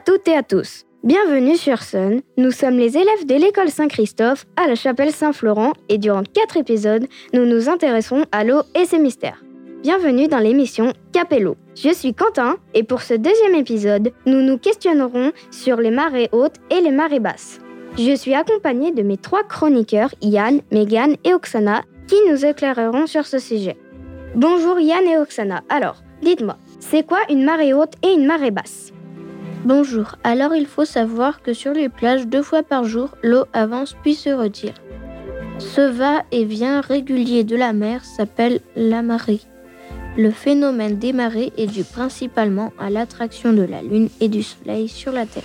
toutes et à tous. Bienvenue sur Sun. Nous sommes les élèves de l'école Saint-Christophe à la chapelle Saint-Florent et durant quatre épisodes, nous nous intéresserons à l'eau et ses mystères. Bienvenue dans l'émission Capello. Je suis Quentin et pour ce deuxième épisode, nous nous questionnerons sur les marées hautes et les marées basses. Je suis accompagnée de mes trois chroniqueurs, Yann, Megan et Oksana, qui nous éclaireront sur ce sujet. Bonjour Yann et Oksana. Alors, dites-moi, c'est quoi une marée haute et une marée basse? Bonjour, alors il faut savoir que sur les plages, deux fois par jour, l'eau avance puis se retire. Ce va-et-vient régulier de la mer s'appelle la marée. Le phénomène des marées est dû principalement à l'attraction de la Lune et du Soleil sur la Terre.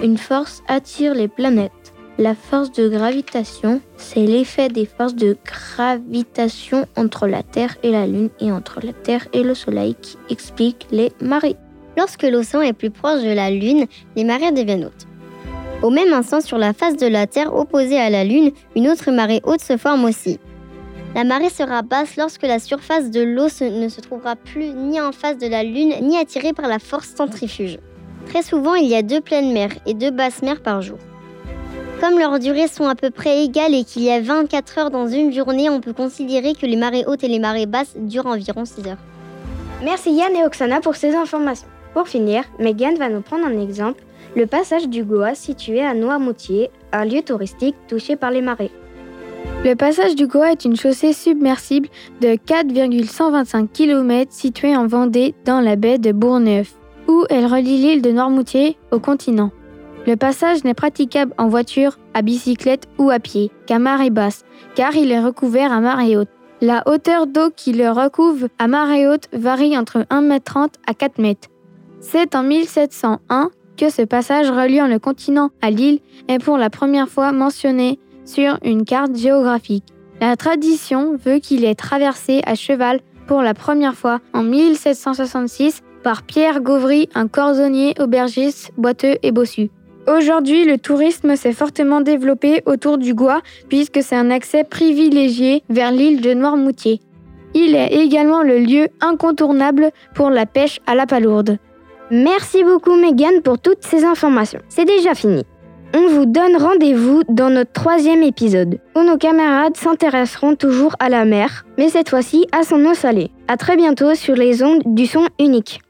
Une force attire les planètes. La force de gravitation, c'est l'effet des forces de gravitation entre la Terre et la Lune et entre la Terre et le Soleil qui explique les marées. Lorsque l'océan est plus proche de la Lune, les marées deviennent hautes. Au même instant, sur la face de la Terre opposée à la Lune, une autre marée haute se forme aussi. La marée sera basse lorsque la surface de l'eau ne se trouvera plus ni en face de la Lune ni attirée par la force centrifuge. Très souvent, il y a deux pleines mers et deux basses mers par jour. Comme leurs durées sont à peu près égales et qu'il y a 24 heures dans une journée, on peut considérer que les marées hautes et les marées basses durent environ 6 heures. Merci Yann et Oksana pour ces informations. Pour finir, Megan va nous prendre un exemple, le passage du Goa situé à Noirmoutier, un lieu touristique touché par les marées. Le passage du Goa est une chaussée submersible de 4,125 km située en Vendée dans la baie de Bourneuf, où elle relie l'île de Noirmoutier au continent. Le passage n'est praticable en voiture, à bicyclette ou à pied qu'à marée basse, car il est recouvert à marée haute. La hauteur d'eau qui le recouvre à marée haute varie entre 1,30 m à 4 m. C'est en 1701 que ce passage reliant le continent à l'île est pour la première fois mentionné sur une carte géographique. La tradition veut qu'il ait traversé à cheval pour la première fois en 1766 par Pierre Gauvry, un cordonnier, aubergiste, boiteux et bossu. Aujourd'hui, le tourisme s'est fortement développé autour du Goa puisque c'est un accès privilégié vers l'île de Noirmoutier. Il est également le lieu incontournable pour la pêche à la palourde. Merci beaucoup Megan pour toutes ces informations. C'est déjà fini. On vous donne rendez-vous dans notre troisième épisode, où nos camarades s'intéresseront toujours à la mer, mais cette fois-ci à son eau salée. A très bientôt sur les ondes du son unique.